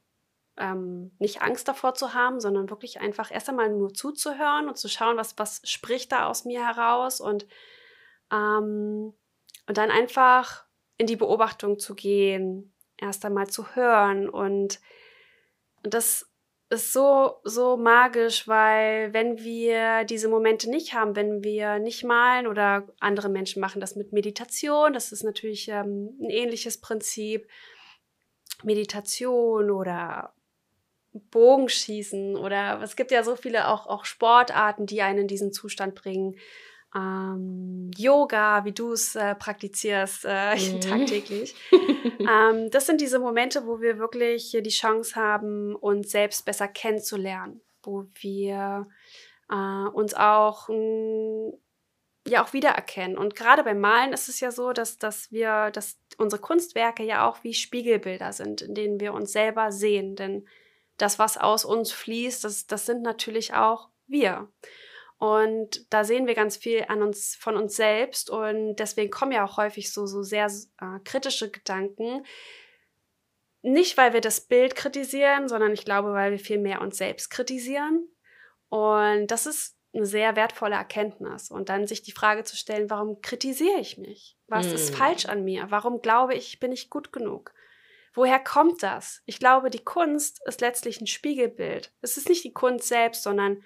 A: ähm, nicht Angst davor zu haben, sondern wirklich einfach erst einmal nur zuzuhören und zu schauen, was, was spricht da aus mir heraus und, ähm, und dann einfach in die Beobachtung zu gehen, erst einmal zu hören und, und das ist so, so magisch, weil wenn wir diese Momente nicht haben, wenn wir nicht malen oder andere Menschen machen das mit Meditation, das ist natürlich ähm, ein ähnliches Prinzip, Meditation oder Bogenschießen oder es gibt ja so viele auch, auch Sportarten, die einen in diesen Zustand bringen. Ähm, Yoga, wie du es äh, praktizierst äh, mhm. tagtäglich. ähm, das sind diese Momente, wo wir wirklich die Chance haben, uns selbst besser kennenzulernen, wo wir äh, uns auch mh, mm, ja auch wiedererkennen. Und gerade beim Malen ist es ja so, dass, dass wir, dass unsere Kunstwerke ja auch wie Spiegelbilder sind, in denen wir uns selber sehen. Denn das, was aus uns fließt, das, das sind natürlich auch wir. Und da sehen wir ganz viel an uns, von uns selbst. Und deswegen kommen ja auch häufig so, so sehr äh, kritische Gedanken. Nicht, weil wir das Bild kritisieren, sondern ich glaube, weil wir viel mehr uns selbst kritisieren. Und das ist eine sehr wertvolle Erkenntnis. Und dann sich die Frage zu stellen, warum kritisiere ich mich? Was hm. ist falsch an mir? Warum glaube ich, bin ich gut genug? Woher kommt das? Ich glaube, die Kunst ist letztlich ein Spiegelbild. Es ist nicht die Kunst selbst, sondern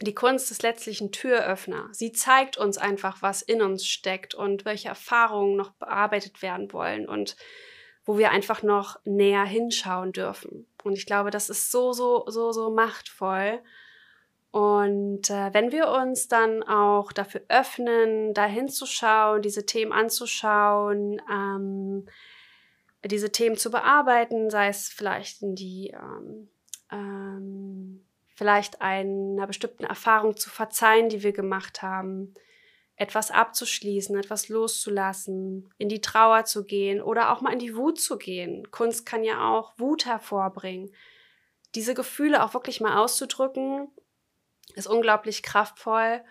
A: die Kunst ist letztlich ein Türöffner. Sie zeigt uns einfach, was in uns steckt und welche Erfahrungen noch bearbeitet werden wollen und wo wir einfach noch näher hinschauen dürfen. Und ich glaube, das ist so, so, so, so machtvoll. Und äh, wenn wir uns dann auch dafür öffnen, da hinzuschauen, diese Themen anzuschauen, ähm, diese Themen zu bearbeiten, sei es vielleicht in die, ähm, ähm, vielleicht einer bestimmten Erfahrung zu verzeihen, die wir gemacht haben, etwas abzuschließen, etwas loszulassen, in die Trauer zu gehen oder auch mal in die Wut zu gehen. Kunst kann ja auch Wut hervorbringen. Diese Gefühle auch wirklich mal auszudrücken, ist unglaublich kraftvoll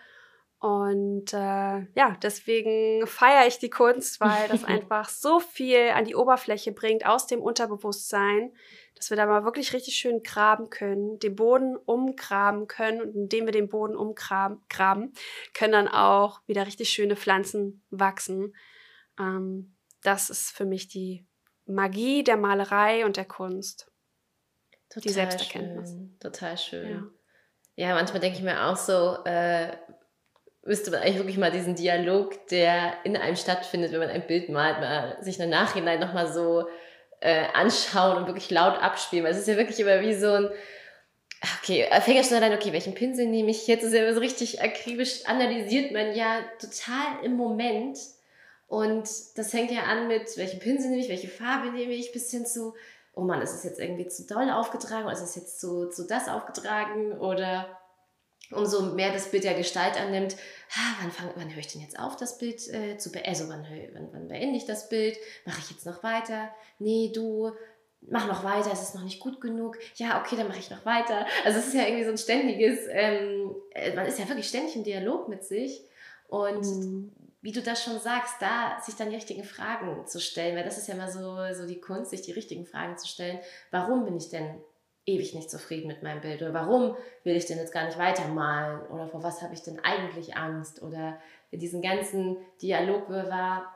A: und äh, ja, deswegen feiere ich die Kunst, weil das einfach so viel an die Oberfläche bringt aus dem Unterbewusstsein, dass wir da mal wirklich richtig schön graben können, den Boden umgraben können und indem wir den Boden umgraben, können dann auch wieder richtig schöne Pflanzen wachsen. Ähm, das ist für mich die Magie der Malerei und der Kunst.
B: Total die Selbsterkenntnis. Schön, total schön. Ja, ja manchmal denke ich mir auch so, äh, müsste man eigentlich wirklich mal diesen Dialog, der in einem stattfindet, wenn man ein Bild malt, mal sich im Nachhinein nochmal so äh, anschauen und wirklich laut abspielen. Weil es ist ja wirklich immer wie so ein, okay, fängt ja schon an, okay, welchen Pinsel nehme ich jetzt? Das ist ja so richtig akribisch analysiert man ja total im Moment. Und das fängt ja an mit, welchen Pinsel nehme ich, welche Farbe nehme ich, bis hin zu, oh Mann, ist es jetzt irgendwie zu doll aufgetragen oder ist es jetzt zu, zu das aufgetragen oder umso mehr das Bild ja Gestalt annimmt, ha, wann, fang, wann höre ich denn jetzt auf, das Bild äh, zu beenden? Also wann, wann, wann beende ich das Bild? Mache ich jetzt noch weiter? Nee, du, mach noch weiter, es ist noch nicht gut genug. Ja, okay, dann mache ich noch weiter. Also es ist ja irgendwie so ein ständiges, ähm, äh, man ist ja wirklich ständig im Dialog mit sich. Und mhm. wie du das schon sagst, da sich dann die richtigen Fragen zu stellen, weil das ist ja immer so, so die Kunst, sich die richtigen Fragen zu stellen. Warum bin ich denn ewig nicht zufrieden mit meinem Bild? Oder warum will ich denn jetzt gar nicht weitermalen? Oder vor was habe ich denn eigentlich Angst? Oder diesen ganzen Dialog war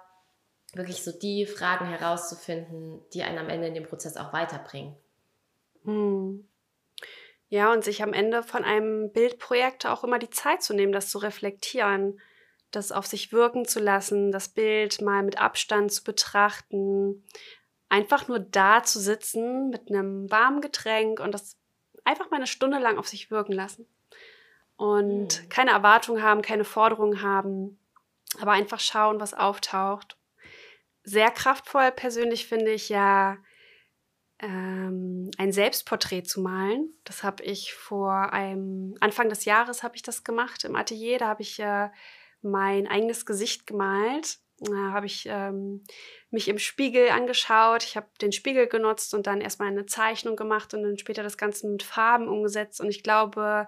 B: wirklich so die Fragen herauszufinden, die einen am Ende in dem Prozess auch weiterbringen.
A: Hm. Ja, und sich am Ende von einem Bildprojekt auch immer die Zeit zu nehmen, das zu reflektieren das auf sich wirken zu lassen, das Bild mal mit Abstand zu betrachten, einfach nur da zu sitzen mit einem warmen Getränk und das einfach mal eine Stunde lang auf sich wirken lassen. Und mhm. keine Erwartung haben, keine Forderungen haben, aber einfach schauen, was auftaucht. Sehr kraftvoll persönlich finde ich ja, ähm, ein Selbstporträt zu malen. Das habe ich vor einem Anfang des Jahres habe ich das gemacht im Atelier. Da habe ich äh, mein eigenes Gesicht gemalt. Da habe ich ähm, mich im Spiegel angeschaut. Ich habe den Spiegel genutzt und dann erstmal eine Zeichnung gemacht und dann später das Ganze mit Farben umgesetzt. Und ich glaube,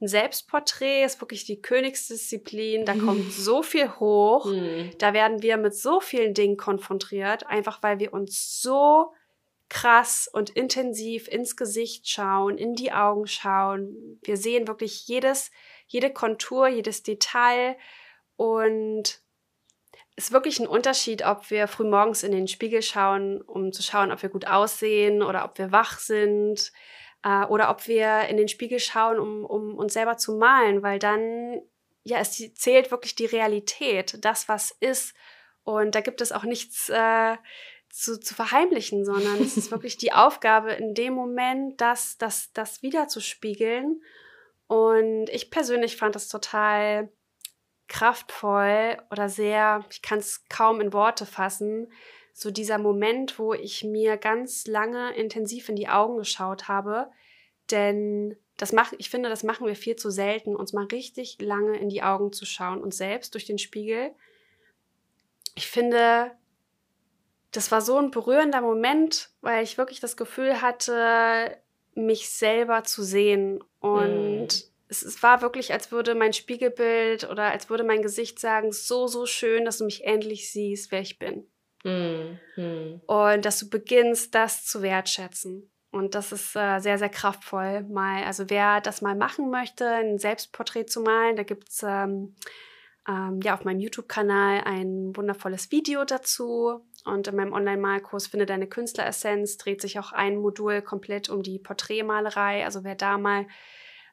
A: ein Selbstporträt ist wirklich die Königsdisziplin. Da kommt so viel hoch. Mhm. Da werden wir mit so vielen Dingen konfrontiert, einfach weil wir uns so krass und intensiv ins Gesicht schauen, in die Augen schauen. Wir sehen wirklich jedes, jede Kontur, jedes Detail. Und ist wirklich ein Unterschied, ob wir früh morgens in den Spiegel schauen, um zu schauen, ob wir gut aussehen oder ob wir wach sind äh, oder ob wir in den Spiegel schauen, um, um uns selber zu malen, weil dann, ja, es zählt wirklich die Realität, das, was ist. Und da gibt es auch nichts äh, zu, zu verheimlichen, sondern es ist wirklich die Aufgabe, in dem Moment das, das, das wiederzuspiegeln. Und ich persönlich fand das total kraftvoll oder sehr, ich kann es kaum in Worte fassen, so dieser Moment, wo ich mir ganz lange intensiv in die Augen geschaut habe, denn das machen, ich finde, das machen wir viel zu selten, uns mal richtig lange in die Augen zu schauen, uns selbst durch den Spiegel. Ich finde, das war so ein berührender Moment, weil ich wirklich das Gefühl hatte, mich selber zu sehen und mm es, es, war wirklich, als würde mein Spiegelbild oder als würde mein Gesicht sagen, so, so schön, dass du mich endlich siehst, wer ich bin. Mhm. Und dass du beginnst, das zu wertschätzen. Und das ist äh, sehr, sehr kraftvoll. Mal, also wer das mal machen möchte, ein Selbstporträt zu malen, da gibt es ähm, ähm, ja auf meinem YouTube-Kanal ein wundervolles Video dazu. Und in meinem Online-Malkurs Finde deine Künstleressenz dreht sich auch ein Modul komplett um die Porträtmalerei. Also wer da mal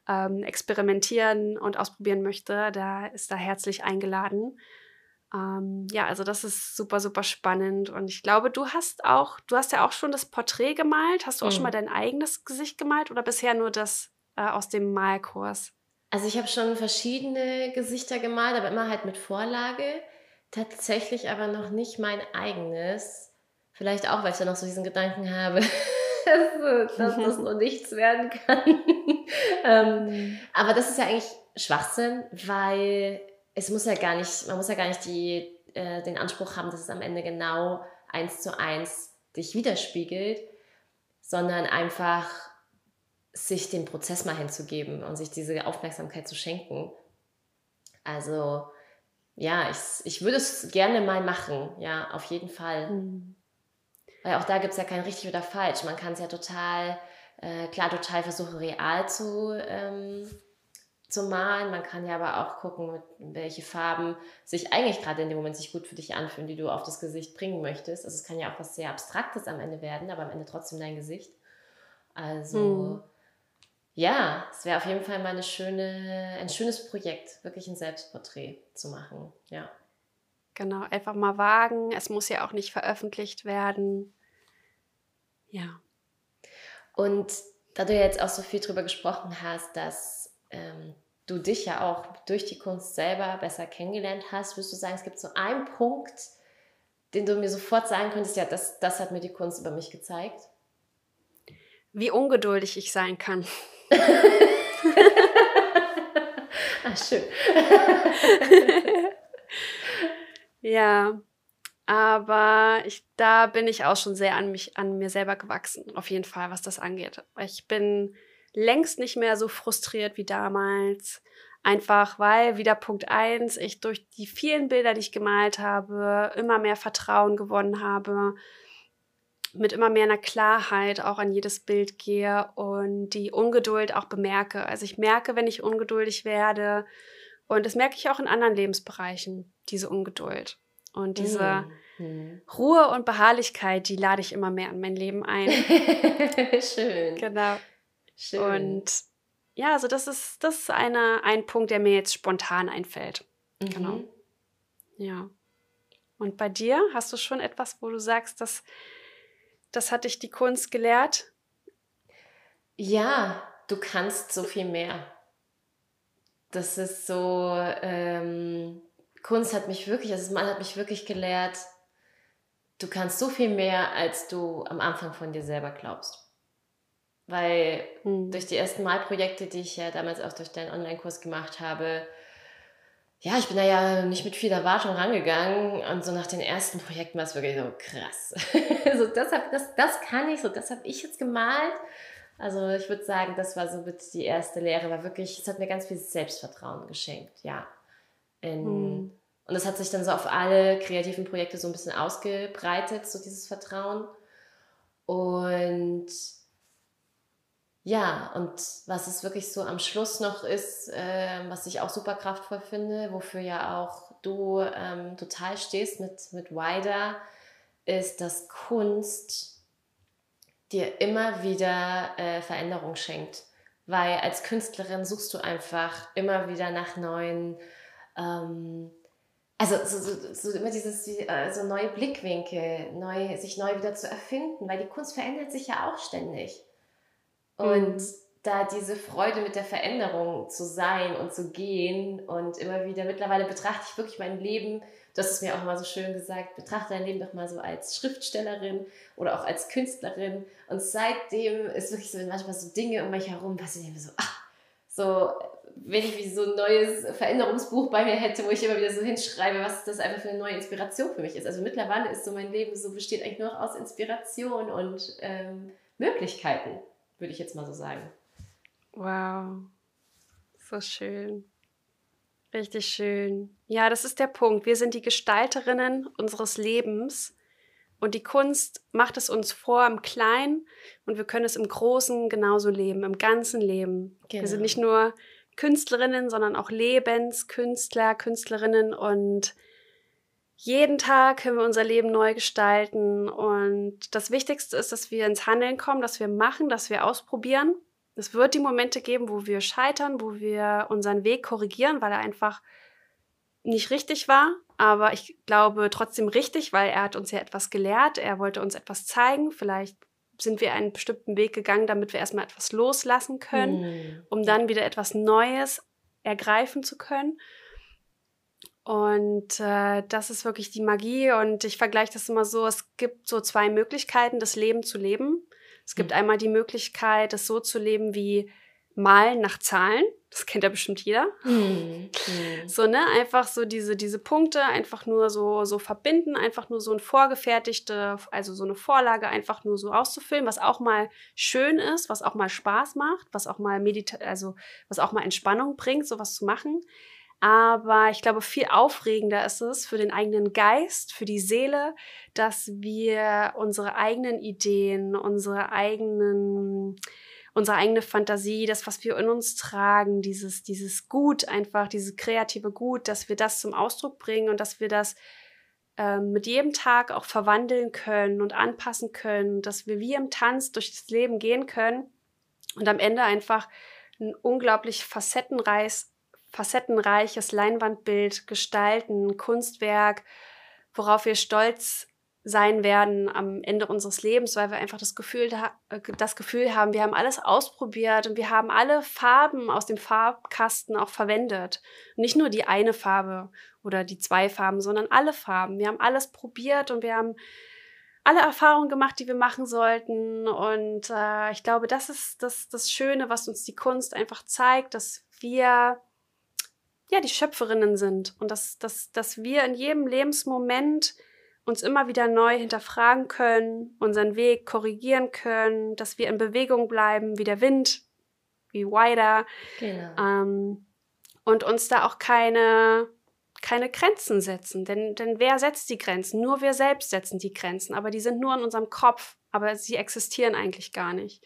A: ähm, experimentieren und ausprobieren möchte, da ist da herzlich eingeladen. Ähm, ja, also das ist super, super spannend. Und ich glaube, du hast auch, du hast ja auch schon das Porträt gemalt. Hast du auch mhm. schon mal dein eigenes Gesicht gemalt oder bisher nur das äh, aus dem Malkurs?
B: Also ich habe schon verschiedene Gesichter gemalt, aber immer halt mit Vorlage. Tatsächlich aber noch nicht mein eigenes. Vielleicht auch, weil ich da noch so diesen Gedanken habe, dass, dass das noch nichts werden kann. ähm, mhm. aber das ist ja eigentlich Schwachsinn, weil es muss ja gar nicht, man muss ja gar nicht die, äh, den Anspruch haben, dass es am Ende genau eins zu eins dich widerspiegelt, sondern einfach sich dem Prozess mal hinzugeben und sich diese Aufmerksamkeit zu schenken. Also ja, ich, ich würde es gerne mal machen, ja, auf jeden Fall. Mhm. Weil auch da gibt es ja kein richtig oder falsch. Man kann es ja total, äh, klar, total versuchen, real zu, ähm, zu malen. Man kann ja aber auch gucken, welche Farben sich eigentlich gerade in dem Moment sich gut für dich anfühlen, die du auf das Gesicht bringen möchtest. Also es kann ja auch was sehr Abstraktes am Ende werden, aber am Ende trotzdem dein Gesicht. Also hm. ja, es wäre auf jeden Fall mal eine schöne, ein schönes Projekt, wirklich ein Selbstporträt zu machen. Ja.
A: Genau, einfach mal wagen. Es muss ja auch nicht veröffentlicht werden. Ja.
B: Und da du jetzt auch so viel drüber gesprochen hast, dass ähm, du dich ja auch durch die Kunst selber besser kennengelernt hast, würdest du sagen, es gibt so einen Punkt, den du mir sofort sagen könntest, ja, das, das hat mir die Kunst über mich gezeigt?
A: Wie ungeduldig ich sein kann.
B: ah, schön.
A: Ja, aber ich, da bin ich auch schon sehr an mich, an mir selber gewachsen, auf jeden Fall, was das angeht. Ich bin längst nicht mehr so frustriert wie damals. Einfach weil, wieder Punkt eins, ich durch die vielen Bilder, die ich gemalt habe, immer mehr Vertrauen gewonnen habe, mit immer mehr einer Klarheit auch an jedes Bild gehe und die Ungeduld auch bemerke. Also ich merke, wenn ich ungeduldig werde und das merke ich auch in anderen Lebensbereichen, diese Ungeduld. Und diese mhm. Ruhe und Beharrlichkeit, die lade ich immer mehr in mein Leben ein.
B: Schön.
A: Genau. Schön. Und ja, also das ist, das ist eine, ein Punkt, der mir jetzt spontan einfällt. Mhm. Genau. Ja. Und bei dir hast du schon etwas, wo du sagst, dass das hat dich die Kunst gelehrt?
B: Ja, du kannst so viel mehr. Das ist so, ähm, Kunst hat mich wirklich, also Mann hat mich wirklich gelehrt, du kannst so viel mehr, als du am Anfang von dir selber glaubst. Weil hm. durch die ersten Malprojekte, die ich ja damals auch durch deinen Online-Kurs gemacht habe, ja, ich bin da ja nicht mit viel Erwartung rangegangen und so nach den ersten Projekten war es wirklich so krass. so, das, hab, das, das kann ich, so das habe ich jetzt gemalt. Also ich würde sagen, das war so mit die erste Lehre, war wirklich, es hat mir ganz viel Selbstvertrauen geschenkt, ja. In, mhm. Und das hat sich dann so auf alle kreativen Projekte so ein bisschen ausgebreitet, so dieses Vertrauen. Und ja, und was es wirklich so am Schluss noch ist, äh, was ich auch super kraftvoll finde, wofür ja auch du ähm, total stehst mit, mit Wider, ist, dass Kunst dir immer wieder äh, Veränderung schenkt. Weil als Künstlerin suchst du einfach immer wieder nach neuen, ähm, also so, so, so, immer dieses, äh, so neue Blickwinkel, neu, sich neu wieder zu erfinden, weil die Kunst verändert sich ja auch ständig. Und mhm. da diese Freude mit der Veränderung zu sein und zu gehen und immer wieder, mittlerweile betrachte ich wirklich mein Leben, du hast es mir auch mal so schön gesagt, betrachte dein Leben doch mal so als Schriftstellerin oder auch als Künstlerin. Und seitdem ist wirklich so manchmal so Dinge um mich herum, was ich mir so, ach, so, wenn ich wie so ein neues Veränderungsbuch bei mir hätte, wo ich immer wieder so hinschreibe, was das einfach für eine neue Inspiration für mich ist. Also mittlerweile ist so mein Leben so, besteht eigentlich nur noch aus Inspiration und ähm, Möglichkeiten würde ich jetzt mal so sagen.
A: Wow, so schön. Richtig schön. Ja, das ist der Punkt. Wir sind die Gestalterinnen unseres Lebens und die Kunst macht es uns vor im Kleinen und wir können es im Großen genauso leben, im ganzen Leben. Genau. Wir sind genau. nicht nur Künstlerinnen, sondern auch Lebenskünstler, Künstlerinnen und jeden Tag können wir unser Leben neu gestalten. Und das Wichtigste ist, dass wir ins Handeln kommen, dass wir machen, dass wir ausprobieren. Es wird die Momente geben, wo wir scheitern, wo wir unseren Weg korrigieren, weil er einfach nicht richtig war. Aber ich glaube trotzdem richtig, weil er hat uns ja etwas gelehrt. Er wollte uns etwas zeigen. Vielleicht sind wir einen bestimmten Weg gegangen, damit wir erstmal etwas loslassen können, hm. um dann wieder etwas Neues ergreifen zu können. Und äh, das ist wirklich die Magie. Und ich vergleiche das immer so: Es gibt so zwei Möglichkeiten, das Leben zu leben. Es gibt mhm. einmal die Möglichkeit, es so zu leben wie Malen nach Zahlen. Das kennt ja bestimmt jeder. Mhm. So, ne? Einfach so diese, diese Punkte einfach nur so, so verbinden, einfach nur so ein vorgefertigte, also so eine Vorlage einfach nur so auszufüllen, was auch mal schön ist, was auch mal Spaß macht, was auch mal Medita also was auch mal Entspannung bringt, sowas zu machen. Aber ich glaube, viel aufregender ist es für den eigenen Geist, für die Seele, dass wir unsere eigenen Ideen, unsere eigenen, unsere eigene Fantasie, das, was wir in uns tragen, dieses, dieses Gut einfach, dieses kreative Gut, dass wir das zum Ausdruck bringen und dass wir das ähm, mit jedem Tag auch verwandeln können und anpassen können, dass wir wie im Tanz durch das Leben gehen können und am Ende einfach ein unglaublich facettenreiches facettenreiches Leinwandbild gestalten, Kunstwerk, worauf wir stolz sein werden am Ende unseres Lebens, weil wir einfach das Gefühl, äh, das Gefühl haben, wir haben alles ausprobiert und wir haben alle Farben aus dem Farbkasten auch verwendet. nicht nur die eine Farbe oder die zwei Farben, sondern alle Farben. Wir haben alles probiert und wir haben alle Erfahrungen gemacht, die wir machen sollten. Und äh, ich glaube, das ist das, das Schöne, was uns die Kunst einfach zeigt, dass wir ja, die Schöpferinnen sind und dass, dass, dass wir in jedem Lebensmoment uns immer wieder neu hinterfragen können, unseren Weg korrigieren können, dass wir in Bewegung bleiben, wie der Wind, wie Wider. Genau. Ähm, und uns da auch keine, keine Grenzen setzen. Denn, denn wer setzt die Grenzen? Nur wir selbst setzen die Grenzen, aber die sind nur in unserem Kopf, aber sie existieren eigentlich gar nicht.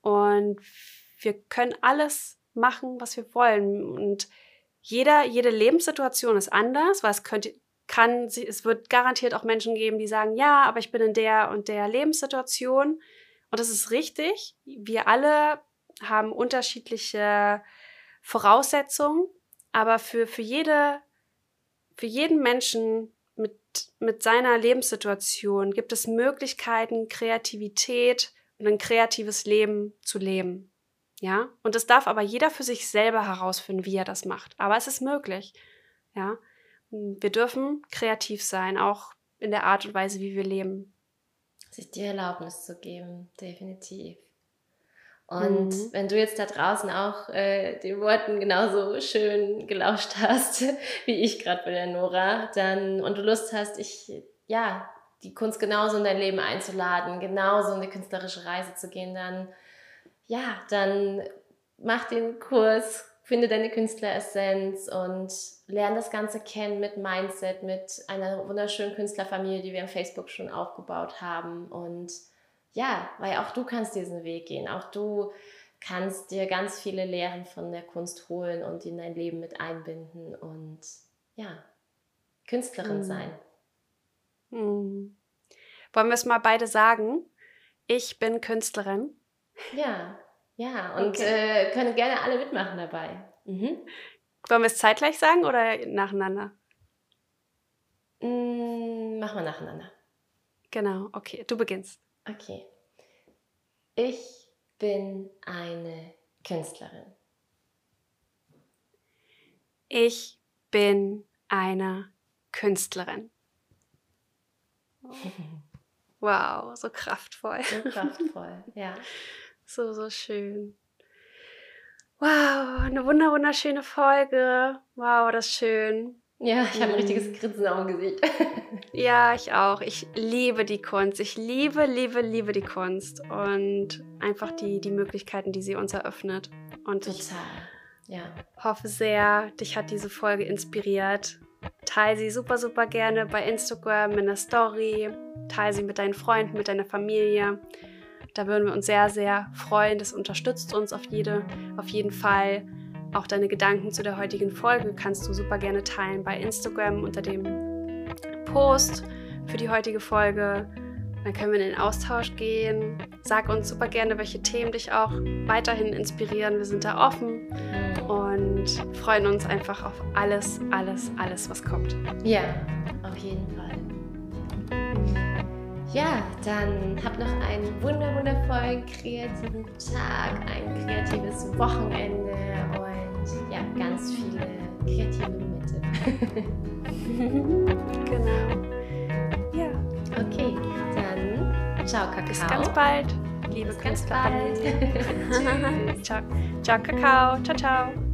A: Und wir können alles machen, was wir wollen. Und jeder, jede Lebenssituation ist anders, weil es könnte, kann, es wird garantiert auch Menschen geben, die sagen, ja, aber ich bin in der und der Lebenssituation. Und das ist richtig. Wir alle haben unterschiedliche Voraussetzungen, aber für, für, jede, für jeden Menschen mit, mit seiner Lebenssituation gibt es Möglichkeiten, Kreativität und ein kreatives Leben zu leben. Ja, und das darf aber jeder für sich selber herausfinden, wie er das macht. Aber es ist möglich. Ja, wir dürfen kreativ sein, auch in der Art und Weise, wie wir leben.
B: Sich die Erlaubnis zu geben, definitiv. Und mhm. wenn du jetzt da draußen auch äh, den Worten genauso schön gelauscht hast, wie ich gerade bei der Nora, dann und du Lust hast, ich ja die Kunst genauso in dein Leben einzuladen, genauso in die künstlerische Reise zu gehen, dann ja, dann mach den Kurs, finde deine Künstleressenz und lerne das Ganze kennen mit Mindset, mit einer wunderschönen Künstlerfamilie, die wir im Facebook schon aufgebaut haben und ja, weil auch du kannst diesen Weg gehen. Auch du kannst dir ganz viele Lehren von der Kunst holen und in dein Leben mit einbinden und ja, Künstlerin mhm. sein.
A: Mhm. Wollen wir es mal beide sagen? Ich bin Künstlerin.
B: Ja, ja, und okay. äh, können gerne alle mitmachen dabei.
A: Mhm. Wollen wir es zeitgleich sagen oder nacheinander?
B: Mm, machen wir nacheinander.
A: Genau, okay, du beginnst.
B: Okay. Ich bin eine Künstlerin.
A: Ich bin eine Künstlerin. Wow, so kraftvoll.
B: So kraftvoll, ja.
A: So, so schön. Wow, eine wunder wunderschöne Folge. Wow, das ist schön.
B: Ja, ich habe ein richtiges mhm. Grinsen am Gesicht.
A: ja, ich auch. Ich liebe die Kunst. Ich liebe, liebe, liebe die Kunst und einfach die, die Möglichkeiten, die sie uns eröffnet. Und
B: Total. ich ja.
A: hoffe sehr, dich hat diese Folge inspiriert. Teil sie super, super gerne bei Instagram in der Story. Teil sie mit deinen Freunden, mit deiner Familie. Da würden wir uns sehr, sehr freuen. Das unterstützt uns auf, jede, auf jeden Fall. Auch deine Gedanken zu der heutigen Folge kannst du super gerne teilen bei Instagram unter dem Post für die heutige Folge. Dann können wir in den Austausch gehen. Sag uns super gerne, welche Themen dich auch weiterhin inspirieren. Wir sind da offen und freuen uns einfach auf alles, alles, alles, was kommt.
B: Ja, auf jeden Fall. Ja, dann habt noch einen wunder wundervollen kreativen Tag, ein kreatives Wochenende ja, ganz viele kreative Momente.
A: genau. Ja.
B: Okay, dann ciao Kakao.
A: Bis ganz bald.
B: Liebe Bis ganz bald.
A: ciao. ciao Kakao. Ciao, ciao.